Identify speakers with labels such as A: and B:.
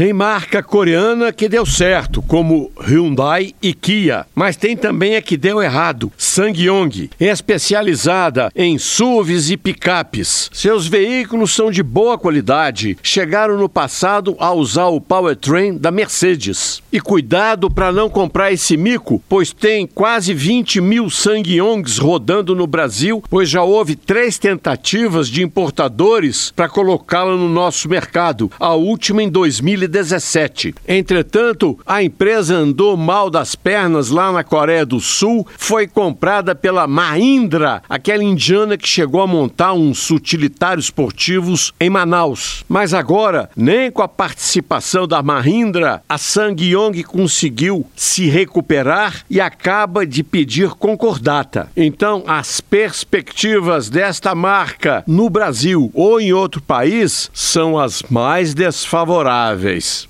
A: Tem marca coreana que deu certo, como Hyundai e Kia, mas tem também a que deu errado, Sangyong, especializada em SUVs e picapes. Seus veículos são de boa qualidade, chegaram no passado a usar o powertrain da Mercedes. E cuidado para não comprar esse mico, pois tem quase 20 mil Sangyongs rodando no Brasil, pois já houve três tentativas de importadores para colocá-la no nosso mercado, a última em 2017. Entretanto, a empresa andou mal das pernas lá na Coreia do Sul, foi comprada pela Mahindra, aquela indiana que chegou a montar uns utilitários esportivos em Manaus. Mas agora, nem com a participação da Mahindra, a Sangyong conseguiu se recuperar e acaba de pedir concordata. Então, as perspectivas desta marca no Brasil ou em outro país são as mais desfavoráveis. Peace.